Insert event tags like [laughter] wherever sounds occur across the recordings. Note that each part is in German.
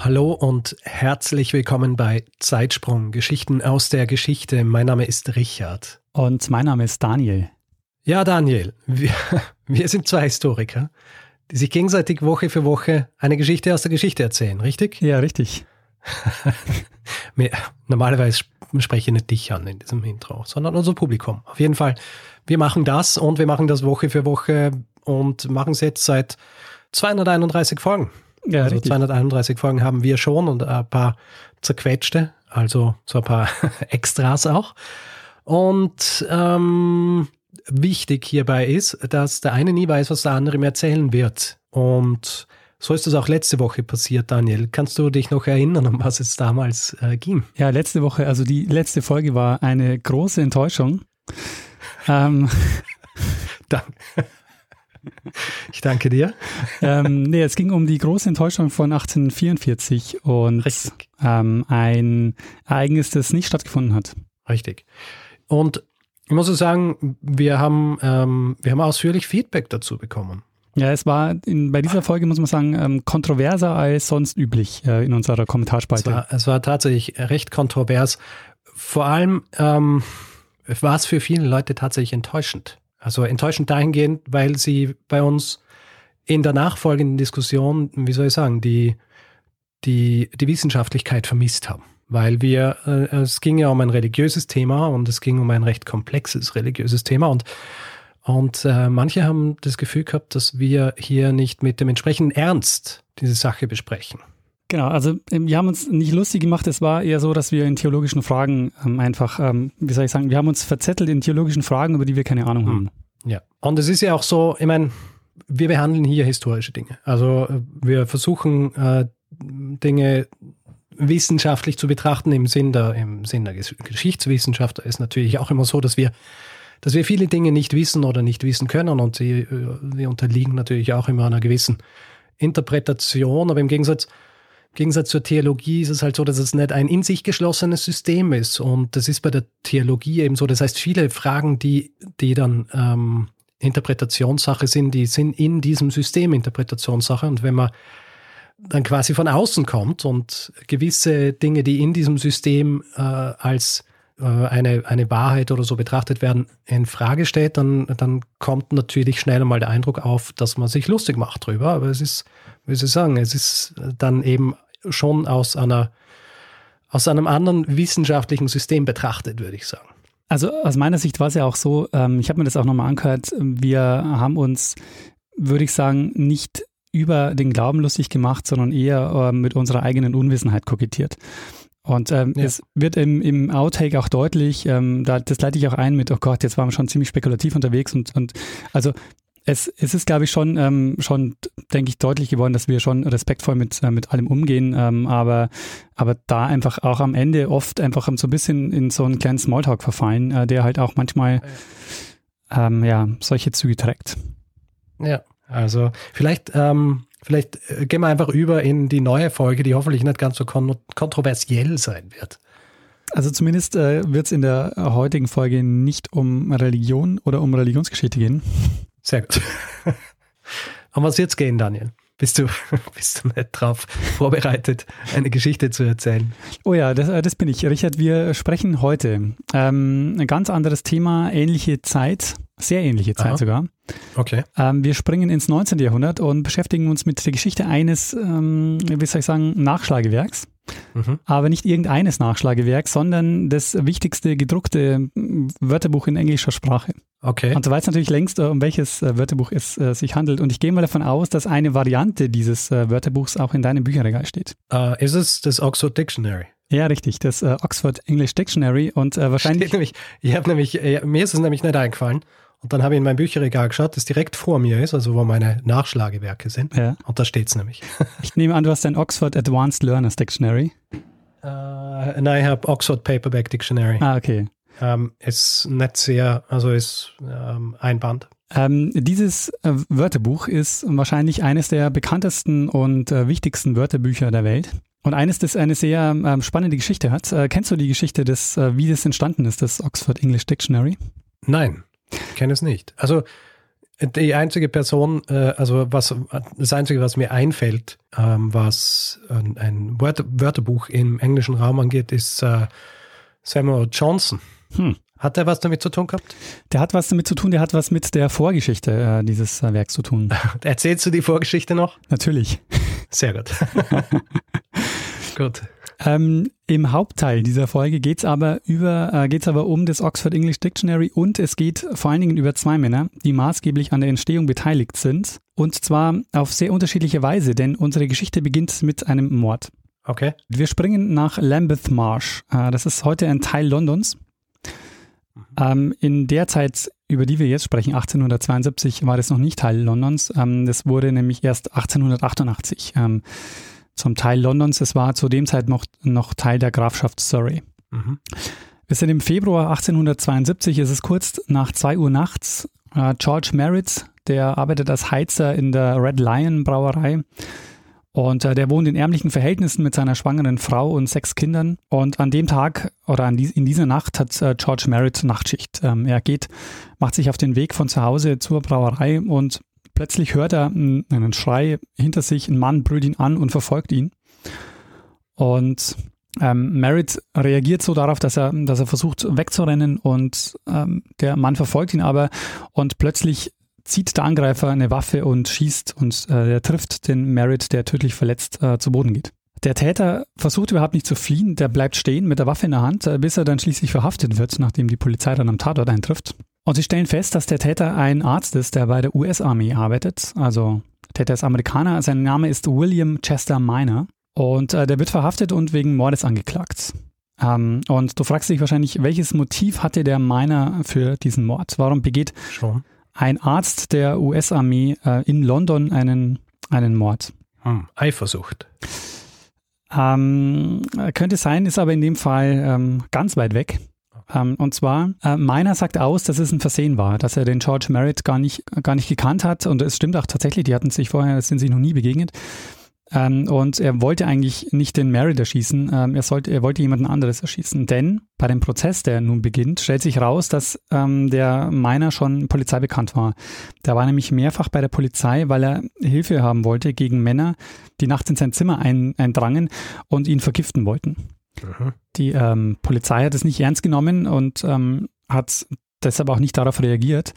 Hallo und herzlich willkommen bei Zeitsprung, Geschichten aus der Geschichte. Mein Name ist Richard. Und mein Name ist Daniel. Ja, Daniel, wir, [laughs] wir sind zwei Historiker, die sich gegenseitig Woche für Woche eine Geschichte aus der Geschichte erzählen, richtig? Ja, richtig. [laughs] Normalerweise spreche ich nicht dich an in diesem Intro, sondern unser Publikum. Auf jeden Fall, wir machen das und wir machen das Woche für Woche und machen es jetzt seit 231 Folgen. Ja, also richtig. 231 Folgen haben wir schon und ein paar zerquetschte, also so ein paar [laughs] Extras auch. Und ähm, wichtig hierbei ist, dass der eine nie weiß, was der andere ihm erzählen wird. Und so ist es auch letzte Woche passiert, Daniel. Kannst du dich noch erinnern, um was es damals äh, ging? Ja, letzte Woche, also die letzte Folge war eine große Enttäuschung. ähm, [laughs] Danke. [laughs] Ich danke dir. ähm, nee, es ging um die große Enttäuschung von 1844 und ähm, ein Ereignis, das nicht stattgefunden hat. Richtig. Und ich muss sagen, wir haben, ähm, wir haben ausführlich Feedback dazu bekommen. Ja, es war in, bei dieser Folge, muss man sagen, ähm, kontroverser als sonst üblich äh, in unserer Es Kommentarspalte. war, es war tatsächlich recht kontrovers. Vor allem ähm, war es für viele Leute tatsächlich enttäuschend. Also enttäuschend dahingehend, weil sie bei uns in der nachfolgenden Diskussion, wie soll ich sagen, die, die, die Wissenschaftlichkeit vermisst haben. Weil wir, äh, es ging ja um ein religiöses Thema und es ging um ein recht komplexes religiöses Thema und und äh, manche haben das Gefühl gehabt, dass wir hier nicht mit dem entsprechenden Ernst diese Sache besprechen. Genau, also ähm, wir haben uns nicht lustig gemacht, es war eher so, dass wir in theologischen Fragen ähm, einfach, ähm, wie soll ich sagen, wir haben uns verzettelt in theologischen Fragen, über die wir keine Ahnung haben. Ja. Und es ist ja auch so, ich meine, wir behandeln hier historische Dinge. Also äh, wir versuchen äh, Dinge wissenschaftlich zu betrachten im Sinn der, im Sinn der Ges- Geschichtswissenschaft. Da ist natürlich auch immer so, dass wir, dass wir viele Dinge nicht wissen oder nicht wissen können und sie, äh, sie unterliegen natürlich auch immer einer gewissen Interpretation. Aber im Gegensatz, Gegensatz zur Theologie ist es halt so, dass es nicht ein in sich geschlossenes System ist. Und das ist bei der Theologie eben so. Das heißt, viele Fragen, die, die dann ähm, Interpretationssache sind, die sind in diesem System Interpretationssache. Und wenn man dann quasi von außen kommt und gewisse Dinge, die in diesem System äh, als äh, eine, eine Wahrheit oder so betrachtet werden, in Frage stellt, dann, dann kommt natürlich schnell einmal der Eindruck auf, dass man sich lustig macht drüber. Aber es ist, wie ich sagen, es ist dann eben schon aus einer aus einem anderen wissenschaftlichen System betrachtet, würde ich sagen. Also aus meiner Sicht war es ja auch so, ähm, ich habe mir das auch nochmal angehört, wir haben uns, würde ich sagen, nicht über den Glauben lustig gemacht, sondern eher äh, mit unserer eigenen Unwissenheit kokettiert. Und ähm, Ja. es wird im, im Outtake auch deutlich, ähm, da, das leite ich auch ein mit, oh Gott, jetzt waren wir schon ziemlich spekulativ unterwegs und, und also es, es ist, glaube ich, schon, ähm, schon, denke ich, deutlich geworden, dass wir schon respektvoll mit, äh, mit allem umgehen, ähm, aber, aber da einfach auch am Ende oft einfach so ein bisschen in so einen kleinen Smalltalk verfallen, äh, der halt auch manchmal ähm, ja, solche Züge trägt. Ja, also vielleicht, ähm, vielleicht äh, gehen wir einfach über in die neue Folge, die hoffentlich nicht ganz so kon kontroversiell sein wird. Also zumindest äh, wird es in der heutigen Folge nicht um Religion oder um Religionsgeschichte gehen. Sehr gut. [laughs] um was jetzt gehen, Daniel? Bist du, [laughs] bist du nicht drauf vorbereitet, eine Geschichte zu erzählen? Oh ja, das, äh, das bin ich. Richard, wir sprechen heute ähm, ein ganz anderes Thema, ähnliche Zeit, sehr ähnliche Zeit Aha. sogar. Okay. Ähm, wir springen ins 19. Jahrhundert und beschäftigen uns mit der Geschichte eines, ähm, wie soll ich sagen, Nachschlagewerks. Mhm. Aber nicht irgendeines Nachschlagewerks, sondern das wichtigste gedruckte mm, Wörterbuch in englischer Sprache. Okay. Und du weißt natürlich längst, äh, um welches äh, Wörterbuch es äh, sich handelt. Und ich gehe mal davon aus, dass eine Variante dieses äh, Wörterbuchs auch in deinem Bücherregal steht. Äh, ist es das Oxford Dictionary? Ja, richtig, das äh, Oxford English Dictionary. Und wahrscheinlich. Steht nämlich, ich habe nämlich, mir ist es nämlich nicht eingefallen. Und dann habe ich in mein Bücherregal geschaut, das direkt vor mir ist, also wo meine Nachschlagewerke sind. Ja. Und da steht es nämlich. [laughs] Ich nehme an, du hast ein Oxford Advanced Learners Dictionary. Äh, nein, ich habe Oxford Paperback Dictionary. Ah, okay. Ähm, ist nicht sehr, also ist ähm, ein Band. Ähm, dieses äh, Wörterbuch ist wahrscheinlich eines der bekanntesten und äh, wichtigsten Wörterbücher der Welt. Und eines, das eine sehr ähm, spannende Geschichte hat. Äh, kennst du die Geschichte, des, äh, wie das entstanden ist, das Oxford English Dictionary? Nein, kenne es nicht. Also die einzige Person, äh, also was das einzige, was mir einfällt, ähm, was ein, ein Wörter, Wörterbuch im englischen Raum angeht, ist äh, Samuel Johnson. Hm. Hat er was damit zu tun gehabt? Der hat was damit zu tun, der hat was mit der Vorgeschichte äh, dieses äh, Werks zu tun. [laughs] Erzählst du die Vorgeschichte noch? Natürlich. Sehr gut. [laughs] gut. Ähm, Im Hauptteil dieser Folge geht es aber über, äh, geht's aber um das Oxford English Dictionary und es geht vor allen Dingen über zwei Männer, die maßgeblich an der Entstehung beteiligt sind. Und zwar auf sehr unterschiedliche Weise, denn unsere Geschichte beginnt mit einem Mord. Okay. Wir springen nach Lambeth Marsh. Äh, das ist heute ein Teil Londons. Ähm, in der Zeit, über die wir jetzt sprechen, 1872, war das noch nicht Teil Londons. Ähm, das wurde nämlich erst 1888 ähm, zum Teil Londons. Es war zu dem Zeit noch, noch Teil der Grafschaft Surrey. Mhm. Wir sind im Februar 1872, es ist kurz nach 2 Uhr nachts. Äh, George Merritt, der arbeitet als Heizer in der Red Lion Brauerei. Und äh, der wohnt in ärmlichen Verhältnissen mit seiner schwangeren Frau und sechs Kindern. Und an dem Tag oder die, in dieser Nacht hat äh, George Merritt Nachtschicht. Ähm, er geht, macht sich auf den Weg von zu Hause zur Brauerei und plötzlich hört er einen, Schrei hinter sich. Ein Mann brüllt ihn an und verfolgt ihn. Und ähm, Merritt reagiert so darauf, dass er, dass er versucht wegzurennen und ähm, der Mann verfolgt ihn aber und plötzlich zieht der Angreifer eine Waffe und schießt und äh, er trifft den Merritt, der tödlich verletzt äh, zu Boden geht. Der Täter versucht überhaupt nicht zu fliehen, der bleibt stehen mit der Waffe in der Hand, äh, bis er dann schließlich verhaftet wird, nachdem die Polizei dann am Tatort eintrifft. Und sie stellen fest, dass der Täter ein Arzt ist, der bei der US-Armee arbeitet. Also der Täter ist Amerikaner, sein Name ist William Chester Miner. Und äh, der wird verhaftet und wegen Mordes angeklagt. Ähm, und du fragst dich wahrscheinlich, welches Motiv hatte der Miner für diesen Mord? Warum begeht Schon. ein Arzt der US-Armee äh, in London einen, einen Mord? Hm. Eifersucht. Ähm, könnte sein, ist aber in dem Fall ähm, ganz weit weg. Ähm, und zwar, äh, meiner sagt aus, dass es ein Versehen war, dass er den George Merritt gar nicht, gar nicht gekannt hat. Und es stimmt auch tatsächlich, die hatten sich vorher, sind sich noch nie begegnet. Ähm, und er wollte eigentlich nicht den Merritt erschießen, ähm, er, sollte, er wollte jemanden anderes erschießen. Denn bei dem Prozess, der nun beginnt, stellt sich raus, dass ähm, der Miner schon Polizei bekannt war. Der war nämlich mehrfach bei der Polizei, weil er Hilfe haben wollte gegen Männer, die nachts in sein Zimmer ein, eindrangen und ihn vergiften wollten. Die ähm, Polizei hat es nicht ernst genommen und ähm, hat deshalb auch nicht darauf reagiert.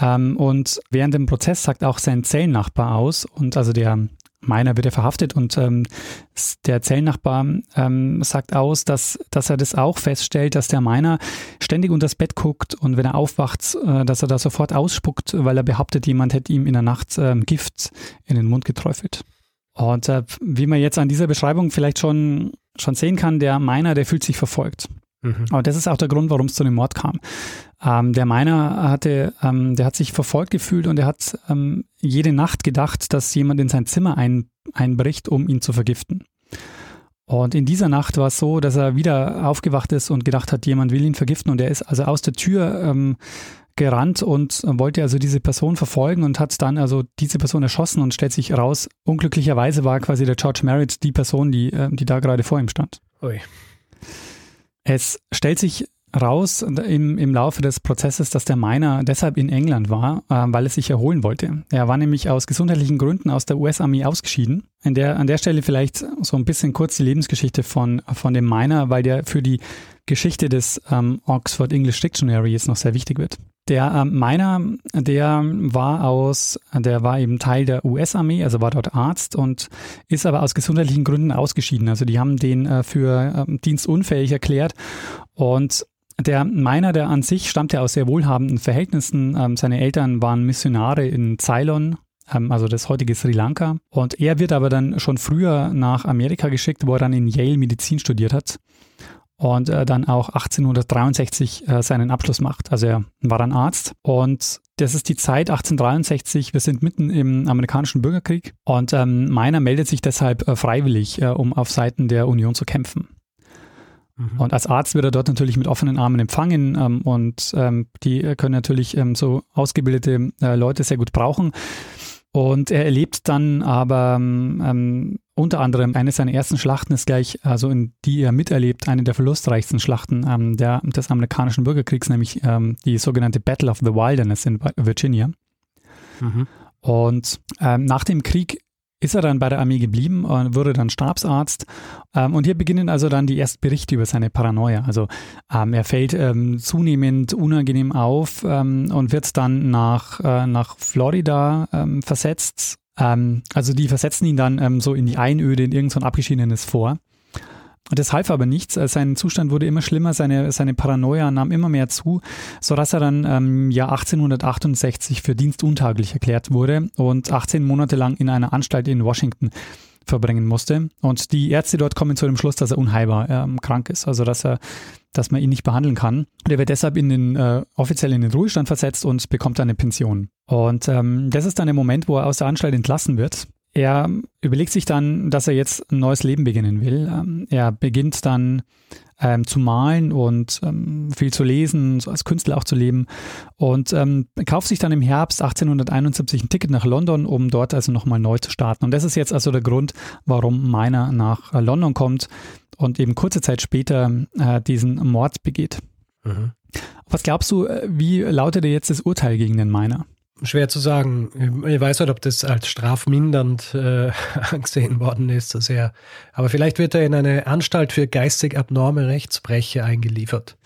Ähm, und während dem Prozess sagt auch sein Zellennachbar aus und also der Meiner wird er verhaftet und ähm, der Zellennachbar ähm, sagt aus, dass, dass er das auch feststellt, dass der Meiner ständig unter das Bett guckt und wenn er aufwacht, äh, dass er da sofort ausspuckt, weil er behauptet, jemand hätte ihm in der Nacht ähm, Gift in den Mund geträufelt. Und äh, wie man jetzt an dieser Beschreibung vielleicht schon, schon sehen kann, der Meiner, der fühlt sich verfolgt. Mhm. Aber das ist auch der Grund, warum es zu dem Mord kam. Ähm, der Miner hatte, ähm, der hat sich verfolgt gefühlt und er hat ähm, jede Nacht gedacht, dass jemand in sein Zimmer ein, einbricht, um ihn zu vergiften. Und in dieser Nacht war es so, dass er wieder aufgewacht ist und gedacht hat, jemand will ihn vergiften und er ist also aus der Tür ähm, gerannt und wollte also diese Person verfolgen und hat dann also diese Person erschossen und stellt sich raus, unglücklicherweise war quasi der George Merritt die Person, die, äh, die da gerade vor ihm stand. Ui. Es stellt sich raus im, im Laufe des Prozesses, dass der Miner deshalb in England war, äh, weil er sich erholen wollte. Er war nämlich aus gesundheitlichen Gründen aus der US-Armee ausgeschieden. Der, an der Stelle vielleicht so ein bisschen kurz die Lebensgeschichte von, von dem Miner, weil der für die Geschichte des ähm, Oxford English Dictionary jetzt noch sehr wichtig wird. Der ähm, Miner, der war aus, der war eben Teil der US-Armee, also war dort Arzt und ist aber aus gesundheitlichen Gründen ausgeschieden. Also die haben den äh, für ähm, dienstunfähig erklärt und der Miner, der an sich stammte aus sehr wohlhabenden Verhältnissen. Ähm, seine Eltern waren Missionare in Ceylon, ähm, also das heutige Sri Lanka. Und er wird aber dann schon früher nach Amerika geschickt, wo er dann in Yale Medizin studiert hat. Und äh, dann auch 1863 äh, seinen Abschluss macht. Also er war ein Arzt und das ist die Zeit 1863. Wir sind mitten im amerikanischen Bürgerkrieg und ähm, Meiner meldet sich deshalb äh, freiwillig, äh, um auf Seiten der Union zu kämpfen. Mhm. Und als Arzt wird er dort natürlich mit offenen Armen empfangen ähm, und ähm, die können natürlich ähm, so ausgebildete äh, Leute sehr gut brauchen. Und er erlebt dann aber ähm, unter anderem eine seiner ersten Schlachten ist gleich, also in die er miterlebt, eine der verlustreichsten Schlachten ähm, der, des amerikanischen Bürgerkriegs, nämlich ähm, die sogenannte Battle of the Wilderness in Virginia. Mhm. Und ähm, nach dem Krieg ist er dann bei der Armee geblieben und wurde dann Stabsarzt. Ähm, und hier beginnen also dann die ersten Berichte über seine Paranoia. Also ähm, er fällt ähm, zunehmend unangenehm auf ähm, und wird dann nach, äh, nach Florida ähm, versetzt. Ähm, also die versetzen ihn dann so in die Einöde, in irgendein so abgeschiedenes Vor. Das half aber nichts. Äh, sein Zustand wurde immer schlimmer, seine, seine Paranoia nahm immer mehr zu, sodass er dann im ähm, Jahr 1868 für dienstuntaglich erklärt wurde und 18 Monate lang in einer Anstalt in Washington verbringen musste. Und die Ärzte dort kommen zu dem Schluss, dass er unheilbar ähm, krank ist, also dass er, dass man ihn nicht behandeln kann. Und er wird deshalb in den äh, offiziell in den Ruhestand versetzt und bekommt eine Pension. Und ähm, das ist dann der Moment, wo er aus der Anstalt entlassen wird. Er überlegt sich dann, dass er jetzt ein neues Leben beginnen will. Ähm, er beginnt dann ähm, zu malen und ähm, viel zu lesen, so als Künstler auch zu leben und ähm, kauft sich dann im Herbst 1871 ein Ticket nach London, um dort also nochmal neu zu starten. Und das ist jetzt also der Grund, warum Meiner nach London kommt und eben kurze Zeit später äh, diesen Mord begeht. Mhm. Was glaubst du, äh, wie lautet jetzt das Urteil gegen den Meiner? Schwer zu sagen. Ich weiß nicht, ob das als strafmindernd äh, [laughs] angesehen worden ist, so sehr. Aber vielleicht wird er in eine Anstalt für geistig abnorme Rechtsbrecher eingeliefert.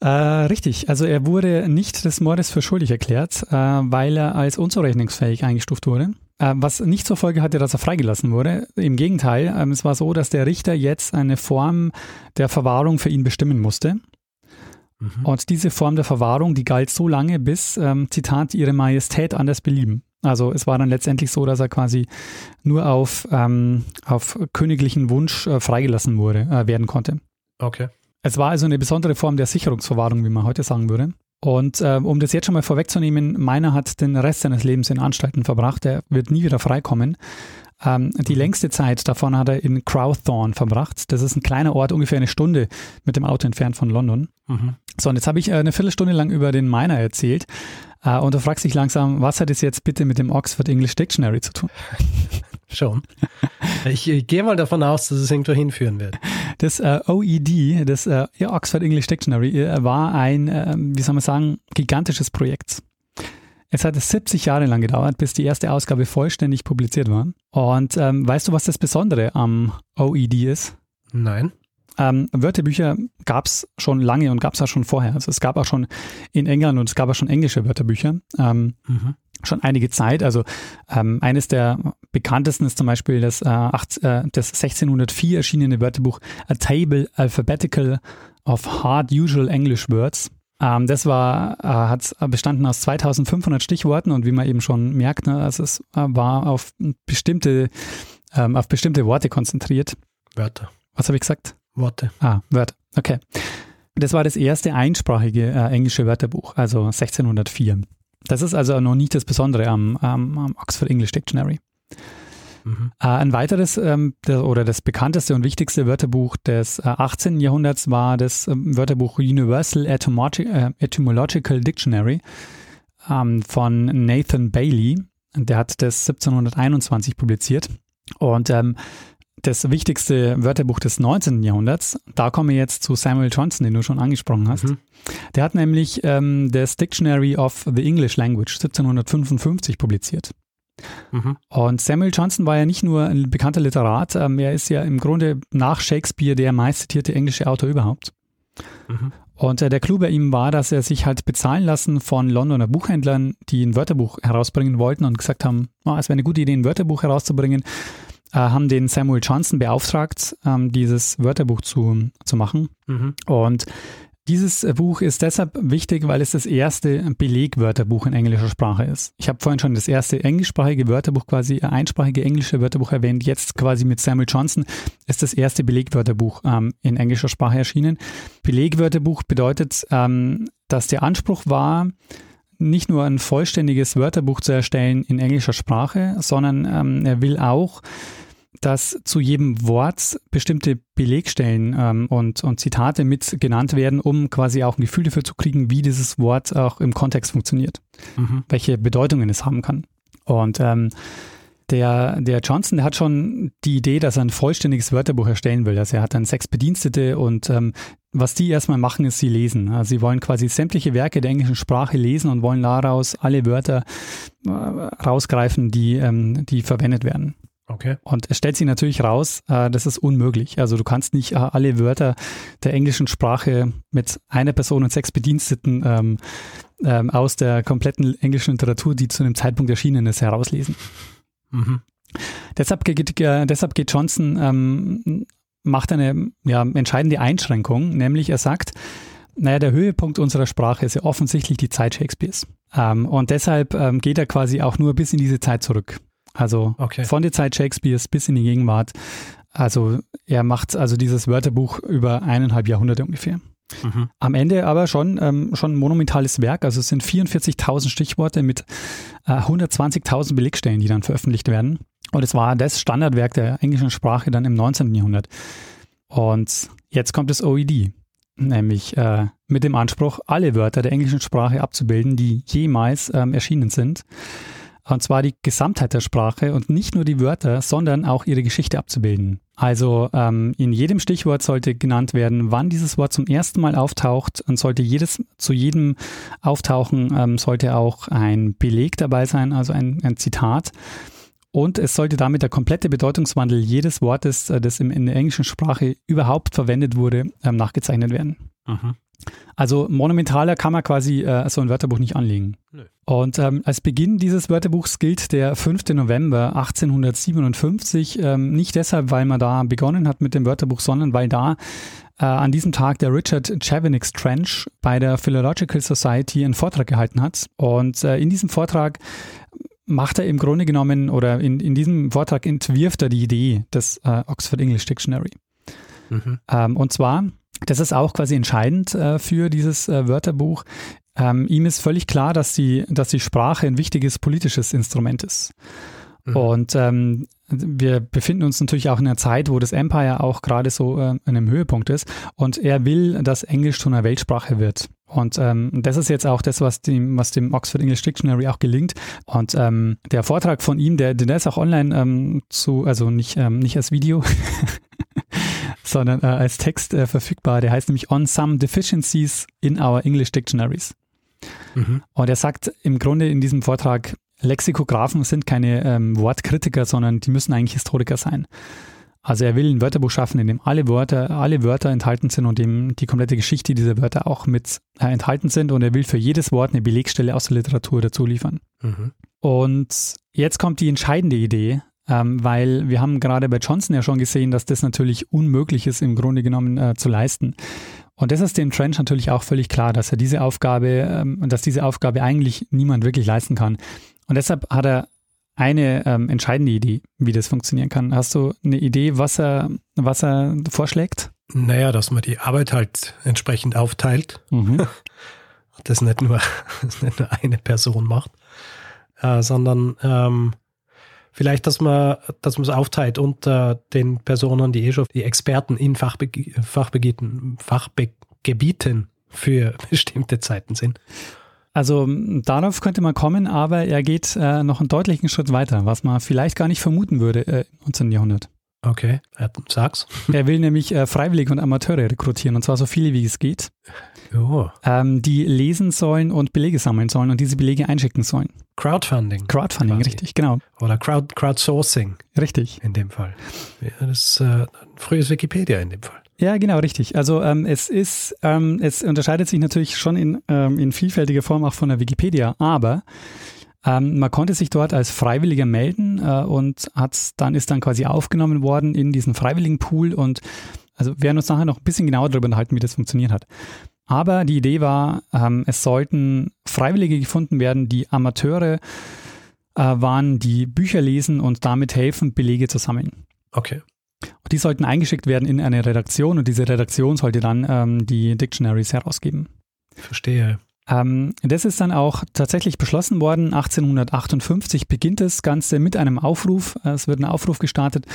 Äh, richtig, also er wurde nicht des Mordes für schuldig erklärt, äh, weil er als unzurechnungsfähig eingestuft wurde. Äh, was nicht zur Folge hatte, dass er freigelassen wurde. Im Gegenteil, ähm, es war so, dass der Richter jetzt eine Form der Verwahrung für ihn bestimmen musste. Mhm. Und diese Form der Verwahrung, die galt so lange, bis, ähm, Zitat, ihre Majestät anders belieben. Also es war dann letztendlich so, dass er quasi nur auf, ähm, auf königlichen Wunsch äh, freigelassen wurde, äh, werden konnte. Okay. Es war also eine besondere Form der Sicherungsverwahrung, wie man heute sagen würde. Und äh, um das jetzt schon mal vorwegzunehmen, meiner hat den Rest seines Lebens in Anstalten verbracht. Er wird nie wieder freikommen. Ähm, die längste Zeit davon hat er in Crowthorne verbracht. Das ist ein kleiner Ort, ungefähr eine Stunde mit dem Auto entfernt von London. Mhm. So, und jetzt habe ich äh, eine Viertelstunde lang über den Miner erzählt. Äh, und du fragst dich langsam, was hat es jetzt bitte mit dem Oxford English Dictionary zu tun? [laughs] Schon. Ich, ich gehe mal davon aus, dass es irgendwo hinführen wird. Das äh, OED, das äh, Oxford English Dictionary, äh, war ein, äh, wie soll man sagen, gigantisches Projekt. Es hat 70 Jahre lang gedauert, bis die erste Ausgabe vollständig publiziert war. Und ähm, weißt du, was das Besondere am OED ist? Nein. Ähm, Wörterbücher gab es schon lange und gab es auch schon vorher. Also es gab auch schon in England und es gab auch schon englische Wörterbücher. Ähm, mhm. Schon einige Zeit. Also ähm, eines der bekanntesten ist zum Beispiel das, äh, acht, äh, das 1604 erschienene Wörterbuch A Table Alphabetical of Hard Usual English Words. Ähm, das war, äh, hat bestanden aus 2500 Stichworten und wie man eben schon merkt, ne, also es äh, war auf bestimmte, ähm, auf bestimmte Worte konzentriert. Wörter. Was habe ich gesagt? Worte. Ah, Wörter. Okay. Das war das erste einsprachige äh, englische Wörterbuch, also 1604. Das ist also noch nicht das Besondere am, am, am Oxford English Dictionary. Mhm. Äh, ein weiteres ähm, der, oder das bekannteste und wichtigste Wörterbuch des äh, 18. Jahrhunderts war das äh, Wörterbuch Universal Etymologi äh, Etymological Dictionary ähm, von Nathan Bailey. Der hat das 1721 publiziert. Und ähm, das wichtigste Wörterbuch des 19. Jahrhunderts, da kommen wir jetzt zu Samuel Johnson, den du schon angesprochen hast. Mhm. Der hat nämlich ähm, das Dictionary of the English Language 1755 publiziert. Mhm. Und Samuel Johnson war ja nicht nur ein bekannter Literat, ähm, er ist ja im Grunde nach Shakespeare der meistzitierte englische Autor überhaupt. Mhm. Und äh, der Clou bei ihm war, dass er sich halt bezahlen lassen von Londoner Buchhändlern, die ein Wörterbuch herausbringen wollten und gesagt haben, oh, es wäre eine gute Idee, ein Wörterbuch herauszubringen, äh, haben den Samuel Johnson beauftragt, ähm, dieses Wörterbuch zu, zu machen. Mhm. Und Dieses Buch ist deshalb wichtig, weil es das erste Belegwörterbuch in englischer Sprache ist. Ich habe vorhin schon das erste englischsprachige Wörterbuch, quasi äh, einsprachige englische Wörterbuch erwähnt. Jetzt quasi mit Samuel Johnson ist das erste Belegwörterbuch ähm, in englischer Sprache erschienen. Belegwörterbuch bedeutet, ähm, dass der Anspruch war, nicht nur ein vollständiges Wörterbuch zu erstellen in englischer Sprache, sondern ähm, er will auch dass zu jedem Wort bestimmte Belegstellen ähm, und, und Zitate mit genannt werden, um quasi auch ein Gefühl dafür zu kriegen, wie dieses Wort auch im Kontext funktioniert, mhm. welche Bedeutungen es haben kann. Und ähm, der, der Johnson, der hat schon die Idee, dass er ein vollständiges Wörterbuch erstellen will. Also er hat dann sechs Bedienstete und ähm, was die erstmal machen, ist, sie lesen. Also sie wollen quasi sämtliche Werke der englischen Sprache lesen und wollen daraus alle Wörter äh, rausgreifen, die, ähm, die verwendet werden. Okay. Und es stellt sich natürlich raus, äh, das ist unmöglich. Also du kannst nicht äh, alle Wörter der englischen Sprache mit einer Person und sechs Bediensteten ähm, ähm, aus der kompletten englischen Literatur, die zu einem Zeitpunkt erschienen ist, herauslesen. Mhm. Deshalb, geht, äh, deshalb geht Johnson, ähm, macht eine ja, entscheidende Einschränkung, nämlich er sagt, naja, der Höhepunkt unserer Sprache ist ja offensichtlich die Zeit Shakespeares. Ähm, und deshalb ähm, geht er quasi auch nur bis in diese Zeit zurück. Also okay. von der Zeit Shakespeares bis in die Gegenwart. Also er macht also dieses Wörterbuch über eineinhalb Jahrhunderte ungefähr. Mhm. Am Ende aber schon, ähm, schon ein monumentales Werk. Also es sind 44.000 Stichworte mit äh, 120.000 Belegstellen, die dann veröffentlicht werden. Und es war das Standardwerk der englischen Sprache dann im 19. Jahrhundert. Und jetzt kommt das OED, nämlich äh, mit dem Anspruch, alle Wörter der englischen Sprache abzubilden, die jemals ähm, erschienen sind. Und zwar die Gesamtheit der Sprache und nicht nur die Wörter, sondern auch ihre Geschichte abzubilden. Also ähm, in jedem Stichwort sollte genannt werden, wann dieses Wort zum ersten Mal auftaucht und sollte jedes zu jedem Auftauchen ähm, sollte auch ein Beleg dabei sein, also ein, ein Zitat. Und es sollte damit der komplette Bedeutungswandel jedes Wortes, äh, das in der englischen Sprache überhaupt verwendet wurde, ähm, nachgezeichnet werden. Mhm. Also monumentaler kann man quasi äh, so ein Wörterbuch nicht anlegen. Nö. Und ähm, als Beginn dieses Wörterbuchs gilt der 5. November 1857, ähm, nicht deshalb, weil man da begonnen hat mit dem Wörterbuch, sondern weil da äh, an diesem Tag der Richard Chavinix Trench bei der Philological Society einen Vortrag gehalten hat. Und äh, in diesem Vortrag macht er im Grunde genommen oder in, in diesem Vortrag entwirft er die Idee des äh, Oxford English Dictionary. Mhm. Ähm, und zwar das ist auch quasi entscheidend äh, für dieses äh, Wörterbuch. Ähm, ihm ist völlig klar, dass die, dass die Sprache ein wichtiges politisches Instrument ist. Mhm. Und ähm, wir befinden uns natürlich auch in einer Zeit, wo das Empire auch gerade so äh, an einem Höhepunkt ist. Und er will, dass Englisch zu einer Weltsprache wird. Und ähm, das ist jetzt auch das, was dem, was dem Oxford English Dictionary auch gelingt. Und ähm, der Vortrag von ihm, der, der ist auch online ähm, zu, also nicht, ähm, nicht als Video, [laughs] sondern äh, als Text äh, verfügbar. Der heißt nämlich On Some Deficiencies in Our English Dictionaries. Mhm. Und er sagt im Grunde in diesem Vortrag, Lexikographen sind keine ähm, Wortkritiker, sondern die müssen eigentlich Historiker sein. Also er will ein Wörterbuch schaffen, in dem alle Wörter, alle Wörter enthalten sind und dem die komplette Geschichte dieser Wörter auch mit äh, enthalten sind. Und er will für jedes Wort eine Belegstelle aus der Literatur dazu liefern. Mhm. Und jetzt kommt die entscheidende Idee, ähm, weil wir haben gerade bei Johnson ja schon gesehen, dass das natürlich unmöglich ist, im Grunde genommen äh, zu leisten. Und das ist dem Trench natürlich auch völlig klar, dass er diese Aufgabe, ähm, dass diese Aufgabe eigentlich niemand wirklich leisten kann. Und deshalb hat er eine ähm, entscheidende Idee, wie das funktionieren kann. Hast du eine Idee, was er, was er vorschlägt? Naja, dass man die Arbeit halt entsprechend aufteilt. Mhm. [laughs] das nicht nur, [laughs] das nicht nur eine Person macht, äh, sondern ähm, Vielleicht, dass man, dass man es aufteilt unter den Personen, die eh schon die Experten in Fachbe Fachgebieten, Fachgebieten für [laughs] bestimmte Zeiten sind. Also darauf könnte man kommen, aber er geht äh, noch einen deutlichen Schritt weiter, was man vielleicht gar nicht vermuten würde äh, im 19. Jahrhundert. Okay, sag's. [laughs] Er will nämlich äh, Freiwillige und Amateure rekrutieren und zwar so viele wie es geht. Oh. Ähm, die lesen sollen und Belege sammeln sollen und diese Belege einschicken sollen. Crowdfunding. Crowdfunding, quasi. richtig, genau. Oder Crowd, Crowdsourcing. Richtig. In dem Fall. Ja, das ist äh, frühes Wikipedia in dem Fall. Ja, genau, richtig. Also ähm, es ist, ähm, es unterscheidet sich natürlich schon in, ähm, in vielfältiger Form auch von der Wikipedia, aber ähm, man konnte sich dort als Freiwilliger melden äh, und hat dann ist dann quasi aufgenommen worden in diesen Freiwilligen Pool und also wir werden uns nachher noch ein bisschen genauer darüber unterhalten, wie das funktioniert hat. Aber die Idee war, ähm, es sollten Freiwillige gefunden werden, die Amateure äh, waren, die Bücher lesen und damit helfen, Belege zu sammeln. Okay. Und die sollten eingeschickt werden in eine Redaktion und diese Redaktion sollte dann ähm, die Dictionaries herausgeben. Verstehe. Ähm, das ist dann auch tatsächlich beschlossen worden. 1858 beginnt das Ganze mit einem Aufruf. Es wird ein Aufruf gestartet.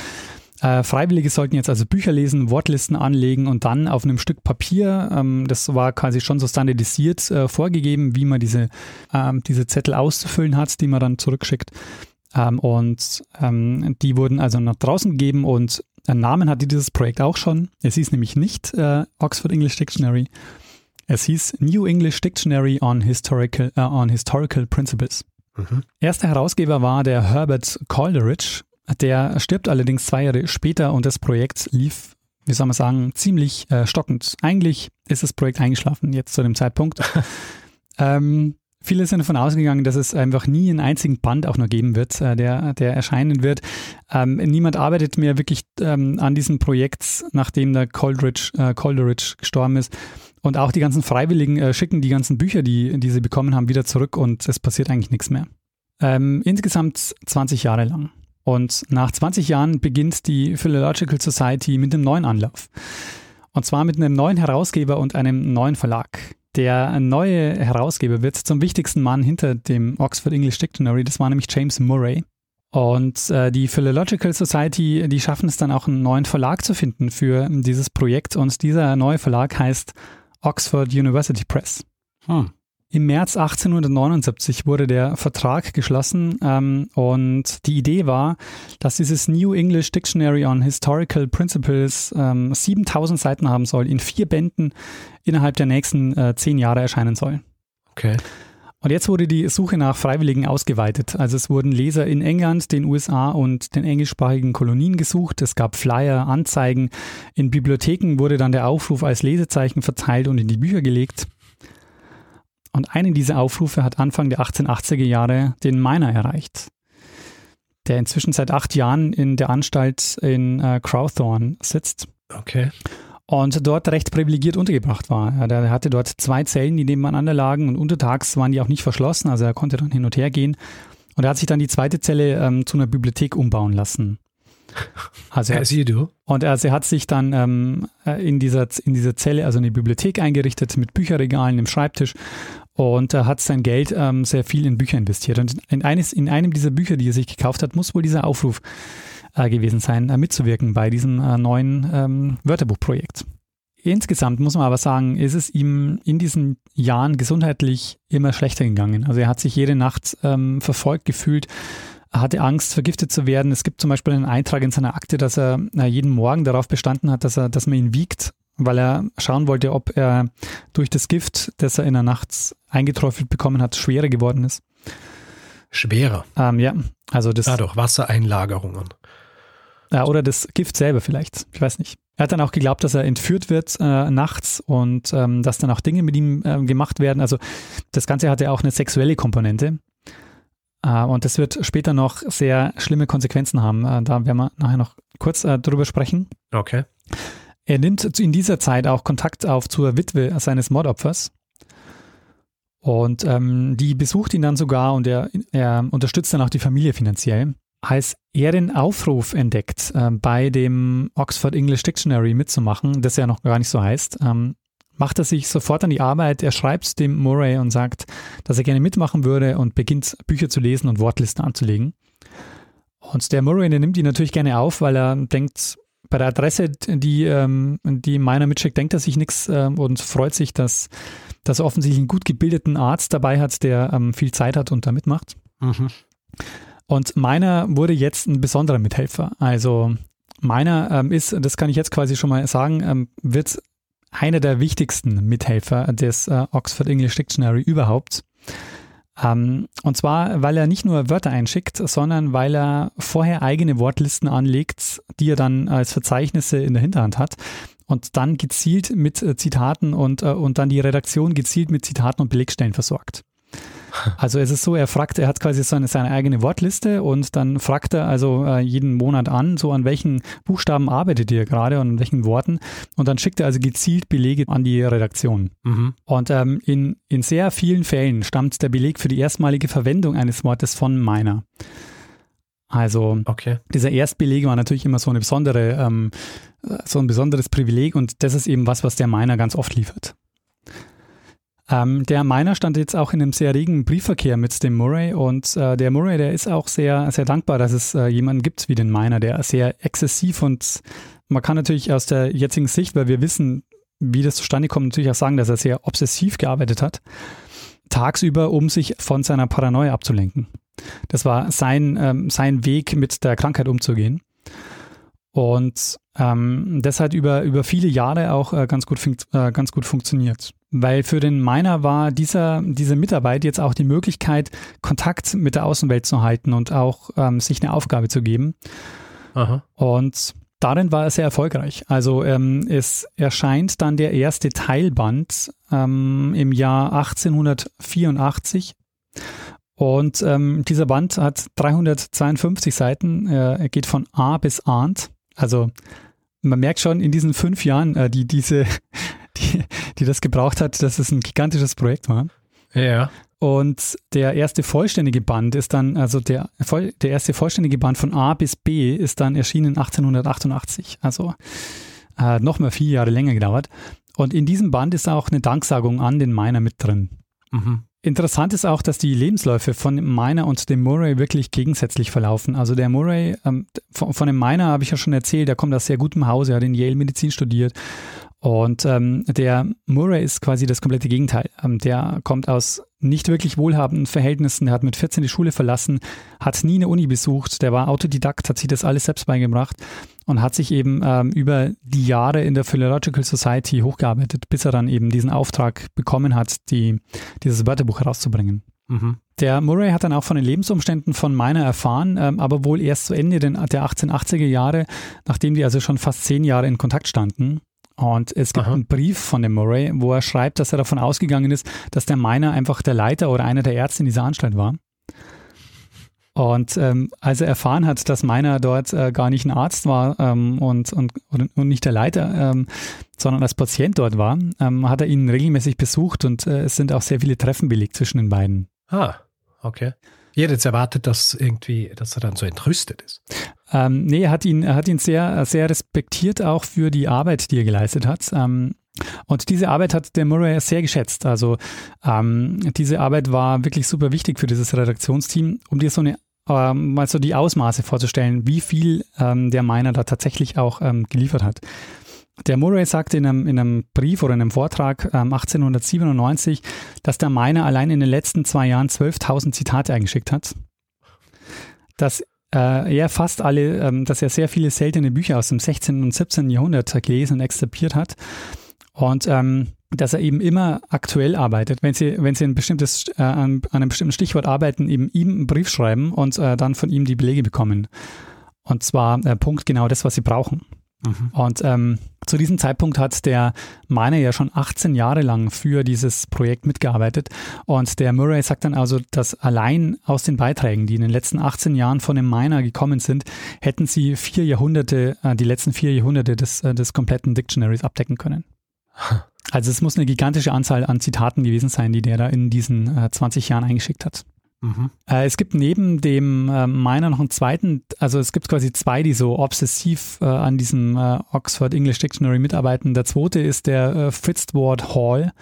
Äh, Freiwillige sollten jetzt also Bücher lesen, Wortlisten anlegen und dann auf einem Stück Papier, ähm, das war quasi schon so standardisiert äh, vorgegeben, wie man diese, ähm, diese Zettel auszufüllen hat, die man dann zurückschickt. Ähm, und ähm, die wurden also nach draußen gegeben und einen Namen hatte dieses Projekt auch schon. Es hieß nämlich nicht äh, Oxford English Dictionary. Es hieß New English Dictionary on Historical, uh, on Historical Principles. Mhm. Erster Herausgeber war der Herbert Calderidge der stirbt allerdings zwei Jahre später und das Projekt lief, wie soll man sagen, ziemlich äh, stockend. Eigentlich ist das Projekt eingeschlafen jetzt zu dem Zeitpunkt. [laughs] ähm, viele sind davon ausgegangen, dass es einfach nie einen einzigen Band auch nur geben wird, äh, der, der erscheinen wird. Ähm, niemand arbeitet mehr wirklich ähm, an diesem Projekt, nachdem der Coleridge, äh, Coleridge gestorben ist. Und auch die ganzen Freiwilligen äh, schicken die ganzen Bücher, die, die sie bekommen haben, wieder zurück und es passiert eigentlich nichts mehr. Ähm, insgesamt 20 Jahre lang. Und nach 20 Jahren beginnt die Philological Society mit einem neuen Anlauf. Und zwar mit einem neuen Herausgeber und einem neuen Verlag. Der neue Herausgeber wird zum wichtigsten Mann hinter dem Oxford English Dictionary, das war nämlich James Murray. Und äh, die Philological Society, die schaffen es dann auch einen neuen Verlag zu finden für dieses Projekt. Und dieser neue Verlag heißt Oxford University Press. Hm. Im März 1879 wurde der Vertrag geschlossen ähm, und die Idee war, dass dieses New English Dictionary on Historical Principles ähm, 7000 Seiten haben soll, in vier Bänden innerhalb der nächsten äh, zehn Jahre erscheinen soll. Okay. Und jetzt wurde die Suche nach Freiwilligen ausgeweitet. Also es wurden Leser in England, den USA und den englischsprachigen Kolonien gesucht. Es gab Flyer, Anzeigen. In Bibliotheken wurde dann der Aufruf als Lesezeichen verteilt und in die Bücher gelegt. Und einen dieser Aufrufe hat Anfang der 1880er Jahre den Miner erreicht, der inzwischen seit acht Jahren in der Anstalt in äh, Crowthorne sitzt. Okay. Und dort recht privilegiert untergebracht war. Er hatte dort zwei Zellen, die nebeneinander lagen und untertags waren die auch nicht verschlossen, also er konnte dann hin und her gehen. Und er hat sich dann die zweite Zelle ähm, zu einer Bibliothek umbauen lassen. Also er, du. Und also er hat sich dann ähm, äh, in, dieser, in dieser Zelle, also eine Bibliothek eingerichtet mit Bücherregalen im Schreibtisch und er hat sein Geld ähm, sehr viel in Bücher investiert. Und in, eines, in einem dieser Bücher, die er sich gekauft hat, muss wohl dieser Aufruf äh, gewesen sein, äh, mitzuwirken bei diesem äh, neuen ähm, Wörterbuchprojekt. Insgesamt muss man aber sagen, ist es ihm in diesen Jahren gesundheitlich immer schlechter gegangen. Also er hat sich jede Nacht ähm, verfolgt gefühlt hatte Angst, vergiftet zu werden. Es gibt zum Beispiel einen Eintrag in seiner Akte, dass er jeden Morgen darauf bestanden hat, dass er, dass man ihn wiegt, weil er schauen wollte, ob er durch das Gift, das er in der Nacht eingeträufelt bekommen hat, schwerer geworden ist. Schwerer? Ähm, ja, also das. Dadurch Wassereinlagerungen. Ja, oder das Gift selber vielleicht. Ich weiß nicht. Er hat dann auch geglaubt, dass er entführt wird äh, nachts und ähm, dass dann auch Dinge mit ihm äh, gemacht werden. Also das Ganze hatte auch eine sexuelle Komponente. Äh, und das wird später noch sehr schlimme Konsequenzen haben. Äh, da werden wir nachher noch kurz äh, drüber sprechen. Okay. Er nimmt in dieser Zeit auch Kontakt auf zur Witwe seines Mordopfers. Und ähm, die besucht ihn dann sogar und er, er unterstützt dann auch die Familie finanziell. Als er den Aufruf entdeckt, äh, bei dem Oxford English Dictionary mitzumachen, das ja noch gar nicht so heißt, ähm, macht er sich sofort an die Arbeit. Er schreibt dem Murray und sagt, dass er gerne mitmachen würde und beginnt Bücher zu lesen und Wortlisten anzulegen. Und der Murray, der nimmt ihn natürlich gerne auf, weil er denkt, bei der Adresse, die, ähm, die meiner mitschickt, denkt er sich nichts ähm, und freut sich, dass, dass er offensichtlich einen gut gebildeten Arzt dabei hat, der ähm, viel Zeit hat und da mitmacht. Mhm. Und meiner wurde jetzt ein besonderer Mithelfer. Also meiner ähm, ist, das kann ich jetzt quasi schon mal sagen, ähm, wird einer der wichtigsten Mithelfer des äh, Oxford English Dictionary überhaupt. Ähm, und zwar, weil er nicht nur Wörter einschickt, sondern weil er vorher eigene Wortlisten anlegt, die er dann als Verzeichnisse in der Hinterhand hat und dann gezielt mit äh, Zitaten und, äh, und dann die Redaktion gezielt mit Zitaten und Belegstellen versorgt. [laughs] Also es ist so, er fragt, er hat quasi seine, seine eigene Wortliste und dann fragt er also äh, jeden Monat an, so an welchen Buchstaben arbeitet ihr gerade und an welchen Worten und dann schickt er also gezielt Belege an die Redaktion. Mhm. Und ähm, in, in sehr vielen Fällen stammt der Beleg für die erstmalige Verwendung eines Wortes von Meiner. Also Okay. dieser Erstbeleg war natürlich immer so eine besondere, ähm, so ein besonderes Privileg und das ist eben was, was der Miner ganz oft liefert. Ähm, der Miner stand jetzt auch in einem sehr regen Briefverkehr mit dem Murray und äh, der Murray, der ist auch sehr, sehr dankbar, dass es äh, jemanden gibt wie den Miner, der sehr exzessiv und man kann natürlich aus der jetzigen Sicht, weil wir wissen, wie das zustande kommt, natürlich auch sagen, dass er sehr obsessiv gearbeitet hat, tagsüber, um sich von seiner Paranoia abzulenken. Das war sein, ähm, sein Weg, mit der Krankheit umzugehen. Und ähm, das hat über, über viele Jahre auch äh, ganz, gut äh, ganz gut funktioniert. Weil für den Miner war dieser, diese Mitarbeit jetzt auch die Möglichkeit, Kontakt mit der Außenwelt zu halten und auch ähm, sich eine Aufgabe zu geben. Aha. Und darin war er sehr erfolgreich. Also ähm, es erscheint dann der erste Teilband ähm, im Jahr 1884. Und ähm, dieser Band hat 352 Seiten. Äh, er geht von A bis Arndt. Also man merkt schon in diesen fünf Jahren, äh, die diese, [laughs] die, die das gebraucht hat, dass es ein gigantisches Projekt war. Ja. Und der erste vollständige Band ist dann, also der, der erste vollständige Band von A bis B ist dann erschienen 1888. Also äh, noch mal vier Jahre länger gedauert. Und in diesem Band ist auch eine Danksagung an den Miner mit drin. Mhm. Interessant ist auch, dass die Lebensläufe von dem Miner und dem Murray wirklich gegensätzlich verlaufen. Also der Murray, ähm, von, von dem Miner habe ich ja schon erzählt, der kommt aus sehr gutem Hause, er hat in Yale Medizin studiert. Und ähm, der Murray ist quasi das komplette Gegenteil. Ähm, der kommt aus nicht wirklich wohlhabenden Verhältnissen, der hat mit 14 die Schule verlassen, hat nie eine Uni besucht, der war Autodidakt, hat sich das alles selbst beigebracht und hat sich eben ähm, über die Jahre in der Philological Society hochgearbeitet, bis er dann eben diesen Auftrag bekommen hat, die, dieses Wörterbuch herauszubringen. Mhm. Der Murray hat dann auch von den Lebensumständen von Miner erfahren, ähm, aber wohl erst zu Ende der 1880er Jahre, nachdem die also schon fast zehn Jahre in Kontakt standen. Und es gibt Aha. einen Brief von dem Murray, wo er schreibt, dass er davon ausgegangen ist, dass der Miner einfach der Leiter oder einer der Ärzte in dieser Anstalt war. Und ähm, als er erfahren hat, dass Miner dort äh, gar nicht ein Arzt war ähm, und, und, und nicht der Leiter, ähm, sondern als Patient dort war, ähm, hat er ihn regelmäßig besucht und äh, es sind auch sehr viele Treffen belegt zwischen den beiden. Ah, okay. Hätte jetzt erwartet, dass irgendwie, dass er dann so entrüstet ist. Ähm, nee, er hat ihn, er hat ihn sehr, sehr respektiert auch für die Arbeit, die er geleistet hat. Ähm, und diese Arbeit hat der Murray sehr geschätzt. Also ähm, diese Arbeit war wirklich super wichtig für dieses Redaktionsteam, um dir so eine ähm, mal so die Ausmaße vorzustellen, wie viel ähm, der Miner da tatsächlich auch ähm, geliefert hat. Der Murray sagte in einem, in einem Brief oder in einem Vortrag ähm, 1897, dass der Miner allein in den letzten zwei Jahren 12.000 Zitate eingeschickt hat. Dass äh, er fast alle, ähm, dass er sehr viele seltene Bücher aus dem 16. und 17. Jahrhundert gelesen und exzipiert hat. Und ähm, dass er eben immer aktuell arbeitet. Wenn Sie, wenn Sie ein bestimmtes, äh, an, an einem bestimmten Stichwort arbeiten, eben ihm einen Brief schreiben und äh, dann von ihm die Belege bekommen. Und zwar äh, Punkt genau das, was Sie brauchen. Mhm. Und ähm, zu diesem Zeitpunkt hat der Miner ja schon 18 Jahre lang für dieses Projekt mitgearbeitet. Und der Murray sagt dann also, dass allein aus den Beiträgen, die in den letzten 18 Jahren von dem Miner gekommen sind, hätten sie vier Jahrhunderte, äh, die letzten vier Jahrhunderte des, äh, des kompletten Dictionaries abdecken können. [laughs] Also es muss eine gigantische Anzahl an Zitaten gewesen sein, die der da in diesen äh, 20 Jahren eingeschickt hat. Mhm. Äh, es gibt neben dem äh, Miner noch einen zweiten, also es gibt quasi zwei, die so obsessiv äh, an diesem äh, Oxford English Dictionary mitarbeiten. Der zweite ist der äh, Fitzward Hall.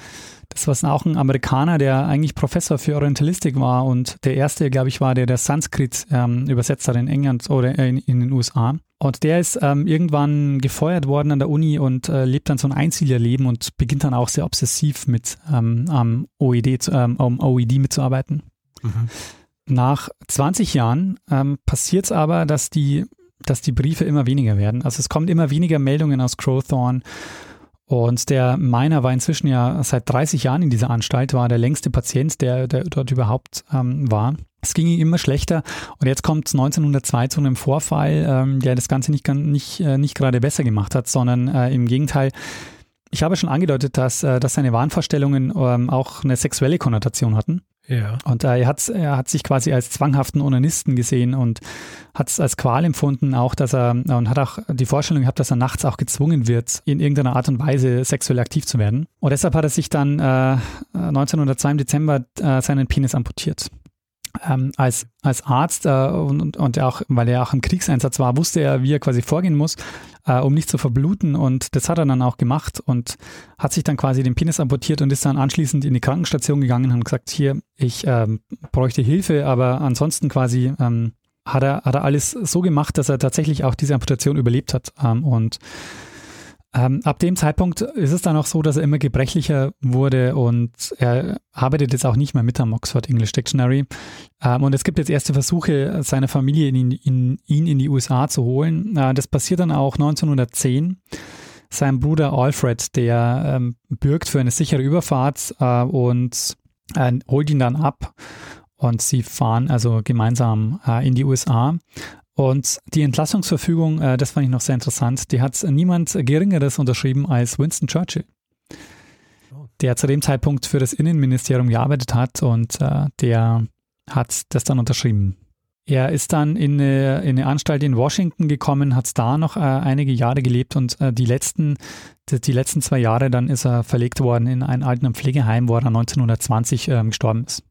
Das war auch ein Amerikaner, der eigentlich Professor für Orientalistik war und der erste, glaube ich, war der, der Sanskrit ähm, übersetzt hat in England oder in, in den USA. Und der ist ähm, irgendwann gefeuert worden an der Uni und äh, lebt dann so ein Einzieherleben und beginnt dann auch sehr obsessiv mit ähm, am OED, ähm, OED mitzuarbeiten. Mhm. Nach 20 Jahren ähm, passiert es aber, dass die, dass die Briefe immer weniger werden. Also es kommen immer weniger Meldungen aus Crowthorne. Und der Miner war inzwischen ja seit 30 Jahren in dieser Anstalt, war der längste Patient, der, der dort überhaupt ähm, war. Es ging ihm immer schlechter und jetzt kommt es 1902 zu einem Vorfall, ähm, der das Ganze nicht, nicht, äh, nicht gerade besser gemacht hat, sondern äh, im Gegenteil. Ich habe schon angedeutet, dass, äh, dass seine Wahnvorstellungen ähm, auch eine sexuelle Konnotation hatten. Ja. Und äh, er, hat, er hat sich quasi als zwanghaften Onanisten gesehen und hat es als Qual empfunden, auch dass er und hat auch die Vorstellung gehabt, dass er nachts auch gezwungen wird, in irgendeiner Art und Weise sexuell aktiv zu werden. Und deshalb hat er sich dann äh, 1902 im Dezember äh, seinen Penis amputiert. Ähm, als, als Arzt äh, und, und auch, weil er auch im Kriegseinsatz war, wusste er, wie er quasi vorgehen muss, äh, um nicht zu verbluten. Und das hat er dann auch gemacht und hat sich dann quasi den Penis amputiert und ist dann anschließend in die Krankenstation gegangen und gesagt, hier, ich ähm, bräuchte Hilfe, aber ansonsten quasi ähm, hat, er, hat er alles so gemacht, dass er tatsächlich auch diese Amputation überlebt hat. Ähm, und ähm, ab dem Zeitpunkt ist es dann auch so, dass er immer gebrechlicher wurde und er arbeitet jetzt auch nicht mehr mit am Oxford English Dictionary. Ähm, und es gibt jetzt erste Versuche, seine Familie in, in, ihn in die USA zu holen. Äh, das passiert dann auch 1910. Sein Bruder Alfred, der ähm, bürgt für eine sichere Überfahrt äh, und äh, holt ihn dann ab. Und sie fahren also gemeinsam äh, in die USA. Und die Entlassungsverfügung, äh, das fand ich noch sehr interessant, die hat niemand Geringeres unterschrieben als Winston Churchill, der zu dem Zeitpunkt für das Innenministerium gearbeitet hat und äh, der hat das dann unterschrieben. Er ist dann in eine, in eine Anstalt in Washington gekommen, hat da noch äh, einige Jahre gelebt und äh, die, letzten, die, die, letzten zwei Jahre dann ist er verlegt worden in ein Alten- Pflegeheim, wo er 1920 ähm, gestorben ist.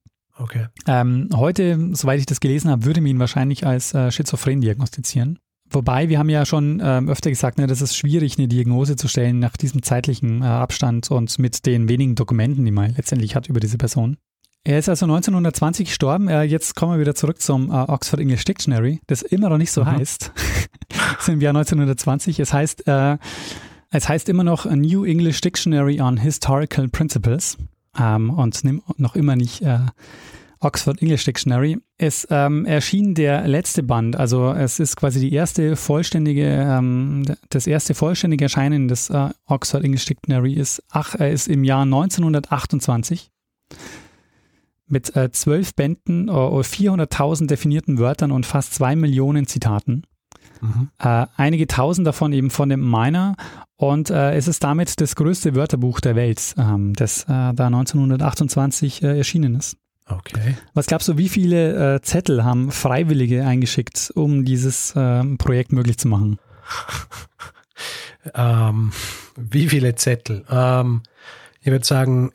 Okay. Ähm, heute, soweit ich das gelesen habe, würde man ihn wahrscheinlich als äh, schizophren diagnostizieren. Wobei, wir haben ja schon ähm, öfter gesagt, ne, das ist schwierig, eine Diagnose zu stellen nach diesem zeitlichen äh, Abstand und mit den wenigen Dokumenten, die man letztendlich hat über diese Person. Er ist also 1920 gestorben. Äh, jetzt kommen wir wieder zurück zum äh, Oxford English Dictionary, das immer noch nicht so mhm. heißt. [laughs] das ist im Jahr 1920. Es heißt, äh, es heißt immer noch A New English Dictionary on Historical Principles ähm, und noch immer nicht äh, Oxford English Dictionary. Es ähm, erschien der letzte Band, also es ist quasi die erste vollständige, ähm, das erste vollständige Erscheinen des äh, Oxford English Dictionary ist, ach, er ist im Jahr 1928 mit äh, zwölf Bänden, äh, 400.000 definierten Wörtern und fast zwei Millionen Zitaten. Mhm. Äh, einige tausend davon eben von dem Miner und äh, es ist damit das größte Wörterbuch der Welt, ähm, das äh, da 1928 äh, erschienen ist. Okay. Was glaubst du, wie viele äh, Zettel haben Freiwillige eingeschickt, um dieses ähm, Projekt möglich zu machen? [laughs] ähm, wie viele Zettel? Ähm, ich würde sagen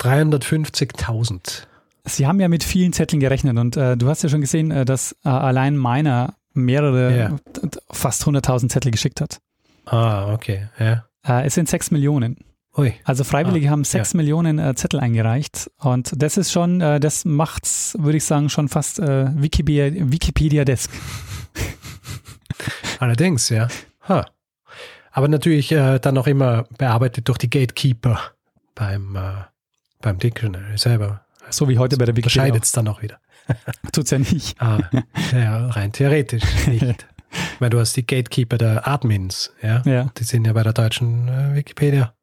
350.000. Sie haben ja mit vielen Zetteln gerechnet und äh, du hast ja schon gesehen, äh, dass äh, allein meiner mehrere, ja. fast 100.000 Zettel geschickt hat. Ah, okay, ja. Äh, es sind sechs Millionen. Ui. Also Freiwillige ah, haben sechs ja. Millionen äh, Zettel eingereicht und das ist schon, äh, das macht's, würde ich sagen, schon fast äh, Wikipedia, Wikipedia-desk. [laughs] Allerdings, ja. Huh. Aber natürlich äh, dann auch immer bearbeitet durch die Gatekeeper beim, äh, beim Dictionary selber. So wie heute bei der Wikipedia. Unterscheidet es dann auch wieder. [laughs] Tut's ja nicht. Ah, ja, rein theoretisch nicht. [laughs] Weil du hast die Gatekeeper der Admins, ja. ja. Die sind ja bei der deutschen äh, Wikipedia.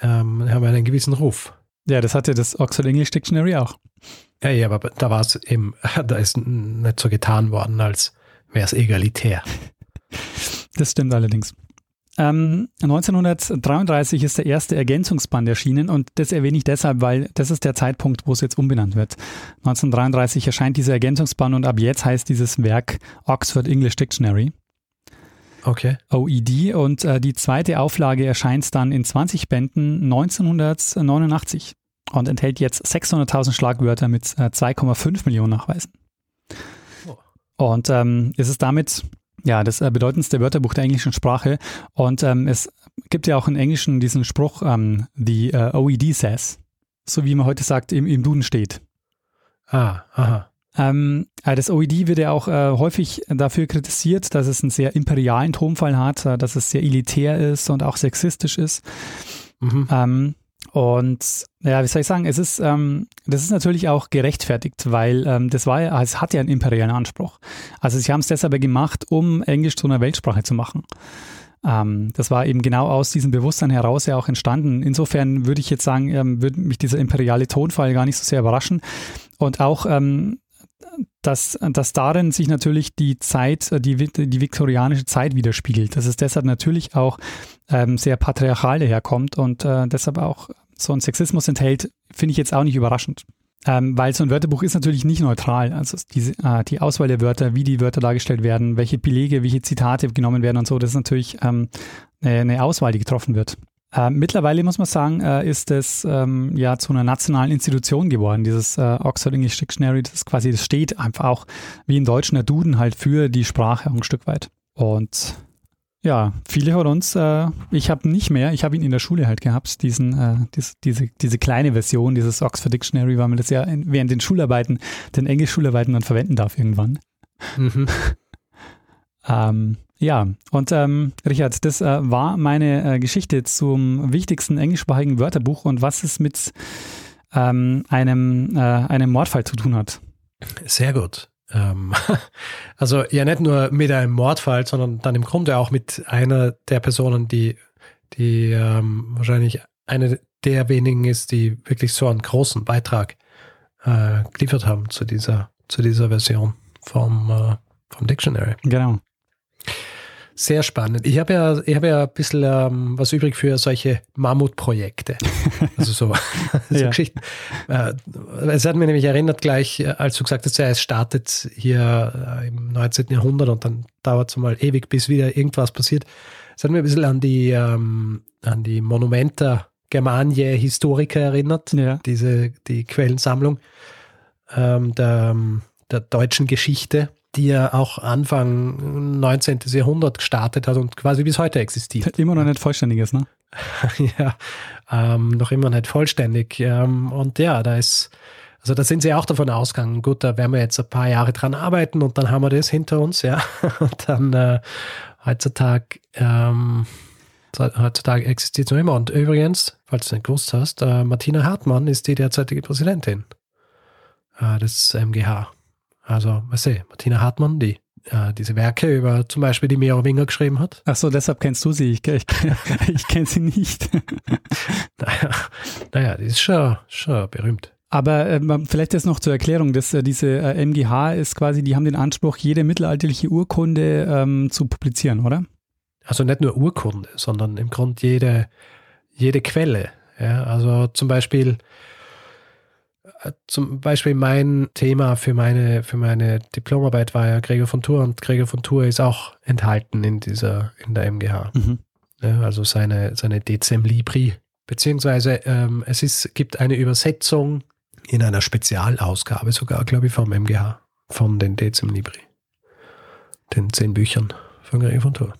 Ähm, haben einen gewissen Ruf. Ja, das hatte das Oxford English Dictionary auch. Ja, ja, aber da war es eben, [laughs] da ist nicht so getan worden, als wäre es egalitär. Das stimmt allerdings. Ähm, 1933 ist der erste Ergänzungsband erschienen und das erwähne ich deshalb, weil das ist der Zeitpunkt, wo es jetzt umbenannt wird. 1933 erscheint dieser Ergänzungsband und ab jetzt heißt dieses Werk Oxford English Dictionary. Okay. OED und äh, die zweite Auflage erscheint dann in 20 Bänden 1989 und enthält jetzt 600.000 Schlagwörter mit äh, 2,5 Millionen Nachweisen. Oh. Und ähm, ist es damit ja, das äh, bedeutendste Wörterbuch der englischen Sprache. Und ähm, es gibt ja auch im Englischen diesen Spruch, ähm, the uh, OED says, so wie man heute sagt, im, im Duden steht. Ah, aha. Ähm, äh, das OED wird ja auch äh, häufig dafür kritisiert, dass es einen sehr imperialen Tonfall hat, äh, dass es sehr elitär ist und auch sexistisch ist. Mhm. Ähm, und ja, wie soll ich sagen, es ist, ähm, das ist natürlich auch gerechtfertigt, weil ähm, das war ja, es hat ja einen imperialen Anspruch. Also sie haben es deshalb gemacht, um Englisch zu einer Weltsprache zu machen. Ähm, das war eben genau aus diesem Bewusstsein heraus ja auch entstanden. Insofern würde ich jetzt sagen, ähm, würde mich dieser imperiale Tonfall gar nicht so sehr überraschen. Und auch ähm, dass, dass darin sich natürlich die Zeit, die, die viktorianische Zeit widerspiegelt. Dass es deshalb natürlich auch ähm, sehr patriarchal daherkommt und äh, deshalb auch so ein Sexismus enthält, finde ich jetzt auch nicht überraschend. Ähm, weil so ein Wörterbuch ist natürlich nicht neutral. Also diese, äh, die Auswahl der Wörter, wie die Wörter dargestellt werden, welche Belege, welche Zitate genommen werden und so, das ist natürlich ähm, eine Auswahl, die getroffen wird. Äh, mittlerweile muss man sagen, äh, ist es ähm, ja zu einer nationalen Institution geworden, dieses äh, Oxford English Dictionary. Das quasi, das steht einfach auch wie in Deutschen der Duden halt für die Sprache ein Stück weit. Und ja, viele von uns, äh, ich habe nicht mehr, ich habe ihn in der Schule halt gehabt, diesen, äh, dies, diese, diese kleine Version, dieses Oxford Dictionary, weil man das ja in, während den Schularbeiten, den Englisch-Schularbeiten dann verwenden darf irgendwann. Mhm. [laughs] ähm, ja, und ähm, Richard, das äh, war meine äh, Geschichte zum wichtigsten englischsprachigen Wörterbuch und was es mit ähm, einem, äh, einem Mordfall zu tun hat. Sehr gut. Ähm, [laughs] also ja, nicht nur mit einem Mordfall, sondern dann im Grunde auch mit einer der Personen, die, die ähm, wahrscheinlich eine der wenigen ist, die wirklich so einen großen Beitrag äh, geliefert haben zu dieser, zu dieser Version vom, äh, vom Dictionary. Genau. Sehr spannend. Ich habe ja, ich habe ja ein bisschen ähm, was übrig für solche Mammutprojekte. Also so, [laughs] so ja. Geschichten. Äh, es hat mir nämlich erinnert gleich, äh, als du gesagt hast, ja, es startet hier äh, im 19. Jahrhundert und dann dauert es mal ewig, bis wieder irgendwas passiert. Es hat mir ein bisschen an die, ähm, an die Monumenta Germanie Historiker erinnert. Ja. Diese, die Quellensammlung ähm, der, der deutschen Geschichte die ja auch Anfang 19. Jahrhundert gestartet hat und quasi bis heute existiert. Immer noch nicht vollständig ist, ne? [laughs] ja, ähm, noch immer nicht vollständig. Ähm, und ja, da ist, also da sind sie auch davon ausgegangen, gut, da werden wir jetzt ein paar Jahre dran arbeiten und dann haben wir das hinter uns, ja. [laughs] Und dann äh, heutzutage, ähm, heutzutage existiert es noch immer. Und übrigens, falls du nicht gewusst hast, äh, Martina Hartmann ist die derzeitige Präsidentin äh, des MGH. Also, was sehe, Martina Hartmann, die äh, diese Werke über zum Beispiel die Merowinger geschrieben hat. Ach so, deshalb kennst du sie. Ich, ich, [laughs] ich kenne sie nicht. [laughs] naja, naja, die ist schon, schon berühmt. Aber äh, vielleicht jetzt noch zur Erklärung, dass äh, diese äh, MGH ist quasi, die haben den Anspruch, jede mittelalterliche Urkunde ähm, zu publizieren, oder? Also nicht nur Urkunde, sondern im Grunde jede, jede Quelle. Ja, also zum Beispiel zum Beispiel mein Thema für meine, für meine Diplomarbeit war ja Gregor von Tour und Gregor von Tour ist auch enthalten in dieser, in der MGH. Mhm. Ja, also seine, seine Decem Libri. Beziehungsweise ähm, es ist, gibt eine Übersetzung in einer Spezialausgabe sogar, glaube ich, vom MGH, von den Decem Libri. Den zehn Büchern von Gregor von Tour.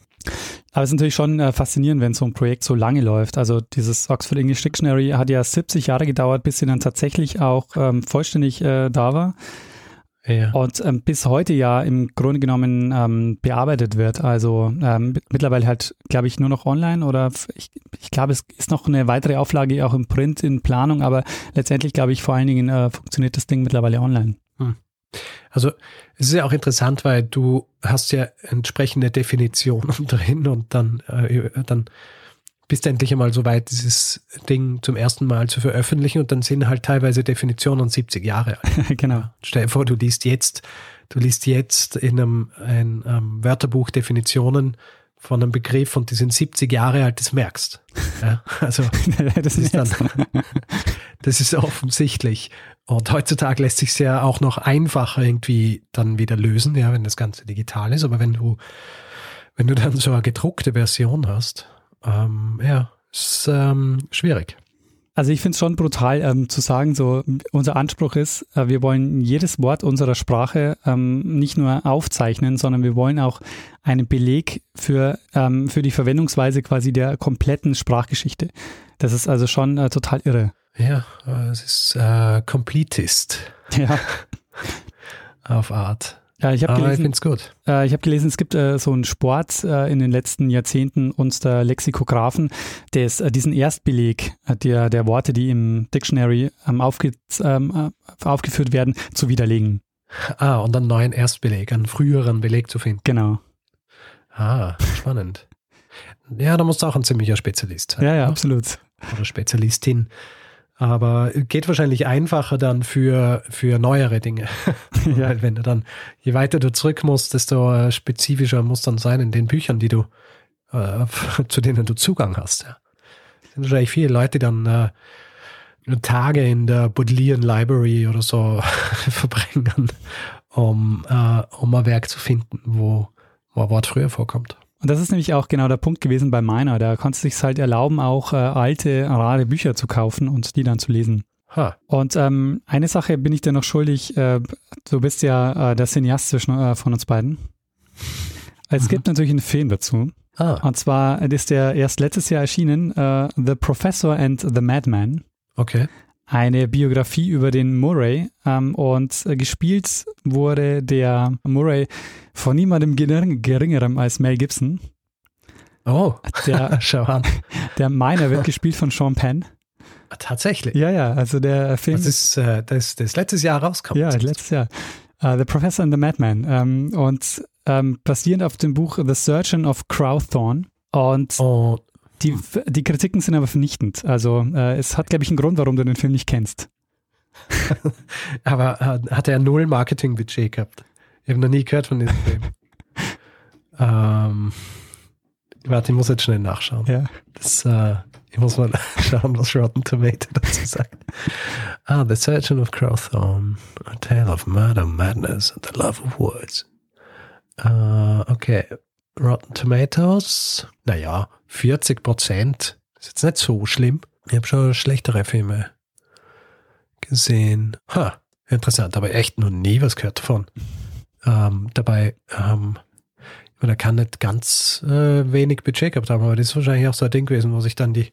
Aber es ist natürlich schon äh, faszinierend, wenn so ein Projekt so lange läuft. Also dieses Oxford English Dictionary hat ja 70 Jahre gedauert, bis sie dann tatsächlich auch ähm, vollständig äh, da war. Ja. Und ähm, bis heute ja im Grunde genommen ähm, bearbeitet wird. Also ähm, mittlerweile halt, glaube ich, nur noch online oder ich, ich glaube, es ist noch eine weitere Auflage auch im Print in Planung, aber letztendlich glaube ich vor allen Dingen äh, funktioniert das Ding mittlerweile online. Also es ist ja auch interessant, weil du hast ja entsprechende Definitionen [laughs] drin und dann, äh, dann bist du endlich einmal so weit, dieses Ding zum ersten Mal zu veröffentlichen und dann sind halt teilweise Definitionen 70 Jahre alt. [laughs] genau. Stell dir vor, du liest jetzt, du liest jetzt in einem ein, um, Wörterbuch Definitionen von einem Begriff und die sind 70 Jahre alt, das merkst. [laughs] Ja, also das, ist dann, das ist offensichtlich. Und heutzutage lässt sich es ja auch noch einfacher irgendwie dann wieder lösen, ja, wenn das Ganze digital ist. Aber wenn du, wenn du dann so eine gedruckte Version hast, ähm, ja, ist ähm, schwierig. Also ich finde es schon brutal ähm, zu sagen, so unser Anspruch ist, äh, wir wollen jedes Wort unserer Sprache ähm, nicht nur aufzeichnen, sondern wir wollen auch einen Beleg für, ähm, für die Verwendungsweise quasi der kompletten Sprachgeschichte. Das ist also schon äh, total irre. Ja, es ist äh, Completist. Ja. [laughs] Auf Art. Ja, ich habe gelesen, ich. Äh, ich habe gelesen, es gibt äh, so einen Sport äh, in den letzten Jahrzehnten unter Lexikographen, der ist, äh, diesen Erstbeleg äh, der, der Worte, die im Dictionary ähm, aufge, ähm, äh, aufgeführt werden, zu widerlegen. Ah, und einen neuen Erstbeleg, einen früheren Beleg zu finden. Genau. Ah, spannend. Ja, da musst du auch ein ziemlicher Spezialist sein. Ja, ja, absolut. Oder Spezialistin. Aber geht wahrscheinlich einfacher dann für, für neuere Dinge. [laughs] ja. Weil wenn du dann, je weiter du zurück musst, desto äh, spezifischer muss dann sein in den Büchern, die du, äh, [laughs] zu denen du Zugang hast. Ja. Es sind wahrscheinlich viele Leute, die dann äh, Tage in der Bodleian Library oder so [laughs] verbringen, um, äh, um ein Werk zu finden, wo, wo ein Wort früher vorkommt. Und das ist nämlich auch genau der Punkt gewesen bei meiner. Da konntest du sich halt erlauben, auch äh, alte, rare Bücher zu kaufen und die dann zu lesen. Ha. Und ähm, eine Sache bin ich dir noch schuldig. Äh, du bist ja äh, der Cineast zwischen, äh, von uns beiden. Es Mhm. gibt natürlich einen Film dazu. Ah, Und zwar ist der erst letztes Jahr erschienen, äh, The Professor and the Madman. okay. Eine Biografie über den Murray. Ähm, und äh, gespielt wurde der Murray von niemandem gering, geringerem als Mel Gibson. Oh, Der, [laughs] schau an. der Miner wird gespielt von Sean Penn. Tatsächlich. Ja, ja, also der Film Das ist äh, das, das letztes Jahr rauskommt. Ja, letztes Jahr. Uh, the Professor and the Madman. Ähm, und ähm, basierend auf dem Buch The Surgeon of Crowthorne. Und Und die, die Kritiken sind aber vernichtend. Also äh, es hat, glaube ich, einen Grund, warum du den Film nicht kennst. [laughs] Aber äh, hat er null Marketingbudget gehabt? Ich habe noch nie gehört von diesem Film. [laughs] ähm, warte, ich muss jetzt schnell nachschauen. Ja. Das, äh, ich muss mal [laughs] schauen, was Rotten Tomato dazu sagt. Ah, The Surgeon of Crowthorne, A Tale of Murder, Madness and the Love of Words. Äh, okay, Rotten Tomatoes, naja, 40 Prozent. Ist jetzt nicht so schlimm. Ich habe schon schlechtere Filme gesehen. Ha, interessant, aber echt noch nie was gehört davon. Ähm, dabei, ähm, ich meine, er kann nicht ganz äh, wenig Budget gehabt haben, aber das ist wahrscheinlich auch so ein Ding gewesen, wo sich dann die,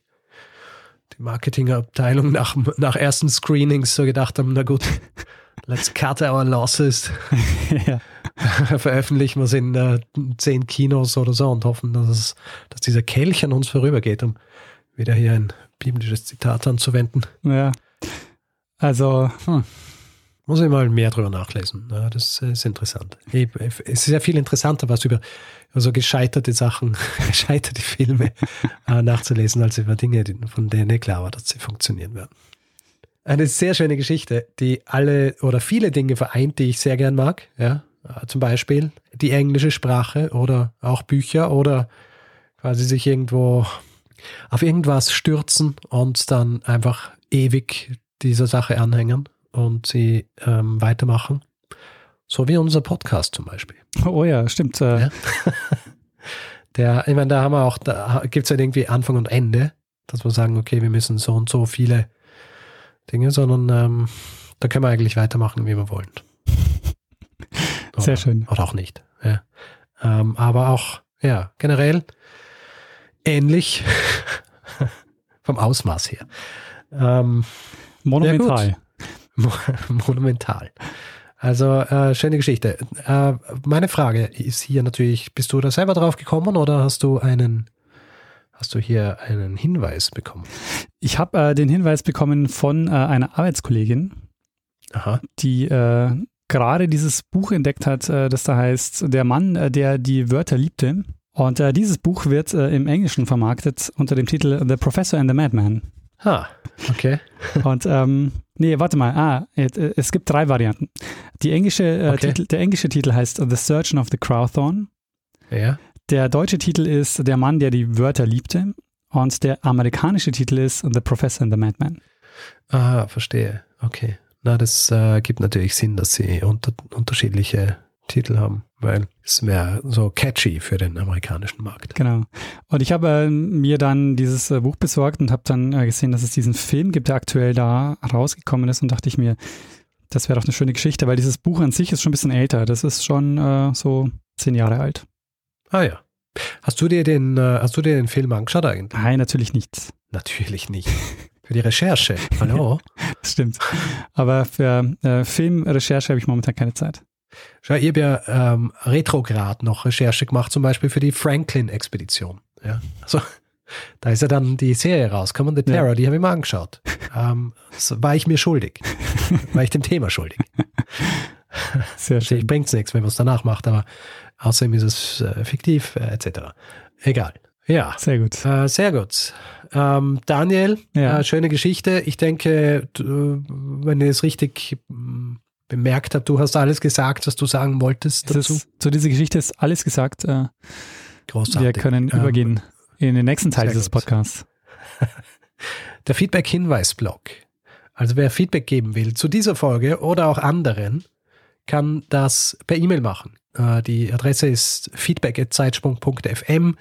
die Marketingabteilung nach, nach ersten Screenings so gedacht haben, na gut, let's cut our losses, [laughs] ja. [laughs] veröffentlichen wir es in äh, zehn Kinos oder so und hoffen, dass, es, dass dieser Kelch an uns vorübergeht, um wieder hier ein biblisches Zitat anzuwenden. ja. Also, hm. Muss ich mal mehr drüber nachlesen. Ja, das ist interessant. Ich, es ist ja viel interessanter, was über, über so gescheiterte Sachen, [laughs] gescheiterte Filme äh, nachzulesen, als über Dinge, von denen nicht klar war, dass sie funktionieren werden. Eine sehr schöne Geschichte, die alle oder viele Dinge vereint, die ich sehr gern mag. Ja, zum Beispiel die englische Sprache oder auch Bücher oder quasi sich irgendwo auf irgendwas stürzen und dann einfach ewig dieser Sache anhängen und sie ähm, weitermachen. So wie unser Podcast zum Beispiel. oh ja, stimmt. Äh, Ja. [laughs] Der, ich meine, da haben wir auch, da gibt es halt irgendwie Anfang und Ende, dass wir sagen, okay, wir müssen so und so viele Dinge, sondern ähm, da können wir eigentlich weitermachen, wie wir wollen. [laughs] Sehr Oder- schön. Oder auch nicht. Ja. Ähm, aber auch, ja, generell ähnlich [laughs] vom Ausmaß her. Ähm, Monumental. Mo- [laughs] Monumental. Also, äh, schöne Geschichte. Äh, meine Frage ist hier natürlich, bist du da selber drauf gekommen oder hast du einen, hast du hier einen Hinweis bekommen? Ich habe äh, den Hinweis bekommen von äh, einer Arbeitskollegin, Aha. die äh, gerade dieses Buch entdeckt hat, äh, das da heißt Der Mann, äh, der die Wörter liebte. Und äh, dieses Buch wird im Englischen vermarktet unter dem Titel The Professor and the Madman. Ha, okay. [laughs] Und ähm, nee, warte mal, ah, es gibt drei Varianten. Die englische, Okay. Titel, der englische Titel heißt The Surgeon of the Crowthorne. Ja. Der deutsche Titel ist Der Mann, der die Wörter liebte. Und der amerikanische Titel ist The Professor and the Madman. Ah, verstehe. Okay. Na, das äh, gibt natürlich Sinn, dass sie unter, unterschiedliche Titel haben, weil es wäre so catchy für den amerikanischen Markt. Genau. Und ich habe äh, mir dann dieses äh, Buch besorgt und habe dann äh, gesehen, dass es diesen Film gibt, der aktuell da rausgekommen ist und dachte ich mir, das wäre doch eine schöne Geschichte, weil dieses Buch an sich ist schon ein bisschen älter. Das ist schon äh, so zehn Jahre alt. Ah ja. Hast du dir den, äh, hast du dir den Film angeschaut eigentlich? Nein, natürlich nicht. Natürlich nicht. Für die Recherche. Hallo? [laughs] Das stimmt. Aber für äh, Filmrecherche habe ich momentan keine Zeit. Schau, ich habe ja ähm, retrograd noch Recherche gemacht, zum Beispiel für die Franklin-Expedition. Ja, also da ist ja dann die Serie rausgekommen, The Ja. Terror, die habe ich mir angeschaut. Ähm, das war ich mir schuldig. war ich dem Thema schuldig. [laughs] Sehr Natürlich schön. bringt es nichts, wenn man es danach macht, aber außerdem ist es äh, fiktiv, äh, etc. Egal. Ja, Sehr gut. äh, sehr gut. Ähm, Daniel, Ja. äh, schöne Geschichte. Ich denke, du, wenn ich es richtig mm, bemerkt habe, du hast alles gesagt, was du sagen wolltest Es dazu. ist, zu dieser Geschichte ist alles gesagt. Äh, Großartig. wir können Ähm, übergehen in den nächsten Teil dieses gut. Podcasts. [laughs] Der Feedback-Hinweis-Blog. Also wer Feedback geben will zu dieser Folge oder auch anderen, kann das per E-Mail machen. Äh, die Adresse ist feedback.zeitsprung.fm.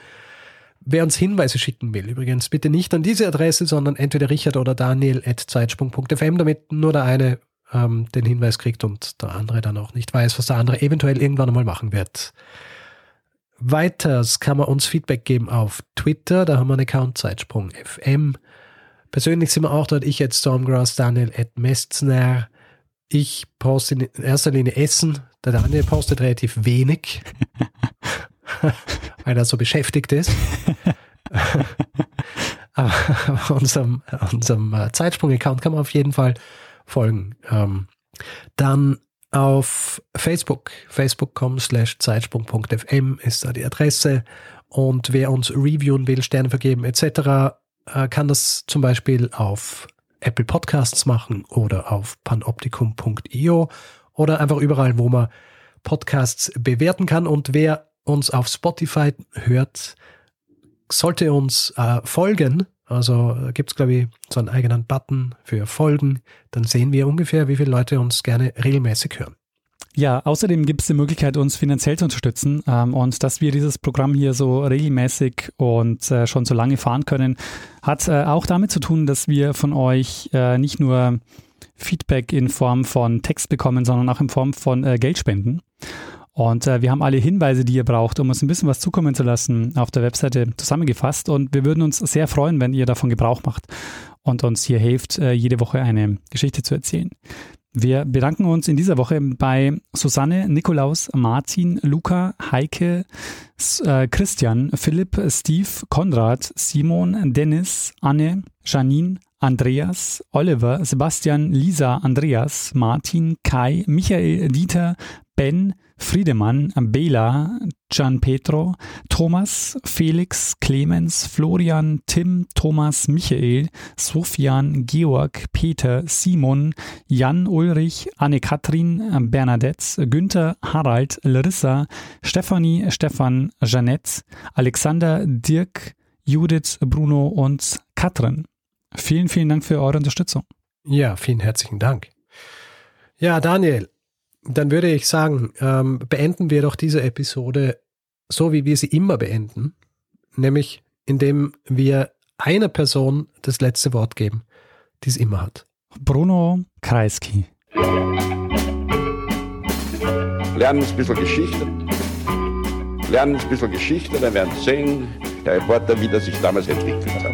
Wer uns Hinweise schicken will, übrigens bitte nicht an diese Adresse, sondern entweder Richard oder Daniel at zeitsprung.fm, damit nur der eine ähm, den Hinweis kriegt und der andere dann auch nicht weiß, was der andere eventuell irgendwann einmal machen wird. Weiters kann man uns Feedback geben auf Twitter, da haben wir einen Account Zeitsprung.fm. Persönlich sind wir auch dort, ich at Stormgrass, Daniel at Mestner. Ich poste in erster Linie Essen, der Daniel postet relativ wenig. [laughs] weil er so beschäftigt ist. Aber unserem, unserem äh, Zeitsprung-Account kann man auf jeden Fall folgen. Ähm, dann auf Facebook, facebook.com slash zeitsprung.fm ist da die Adresse. Und wer uns reviewen will, Sterne vergeben etc., äh, kann das zum Beispiel auf Apple Podcasts machen oder auf panoptikum.io oder einfach überall, wo man Podcasts bewerten kann. Und wer uns auf Spotify hört, sollte uns äh, folgen. Also gibt es, glaube ich, so einen eigenen Button für Folgen. Dann sehen wir ungefähr, wie viele Leute uns gerne regelmäßig hören. Ja, außerdem gibt es die Möglichkeit, uns finanziell zu unterstützen. Ähm, und dass wir dieses Programm hier so regelmäßig und äh, schon so lange fahren können, hat äh, auch damit zu tun, dass wir von euch äh, nicht nur Feedback in Form von Text bekommen, sondern auch in Form von äh, Geldspenden. Und äh, wir haben alle Hinweise, die ihr braucht, um uns ein bisschen was zukommen zu lassen, auf der Webseite zusammengefasst. Und wir würden uns sehr freuen, wenn ihr davon Gebrauch macht und uns hier hilft, äh, jede Woche eine Geschichte zu erzählen. Wir bedanken uns in dieser Woche bei Susanne, Nikolaus, Martin, Luca, Heike, äh, Christian, Philipp, Steve, Konrad, Simon, Dennis, Anne, Janine, Andreas, Oliver, Sebastian, Lisa, Andreas, Martin, Kai, Michael, Dieter, Ben, Friedemann, Bela, Gian Petro, Thomas, Felix, Clemens, Florian, Tim, Thomas, Michael, Sofian, Georg, Peter, Simon, Jan Ulrich, Anne-Kathrin, Bernadette, Günther, Harald, Larissa, Stefanie, Stefan, Jeanette, Alexander, Dirk, Judith, Bruno und Katrin. Vielen, vielen Dank für eure Unterstützung. Ja, vielen herzlichen Dank. Ja, Daniel, dann würde ich sagen, ähm, beenden wir doch diese Episode so, wie wir sie immer beenden, nämlich indem wir einer Person das letzte Wort geben, die es immer hat. Bruno Kreisky. Lernen ein bisschen Geschichte. Lernen ein bisschen Geschichte, dann werden Sie sehen, der Reporter, wie das sich damals entwickelt hat.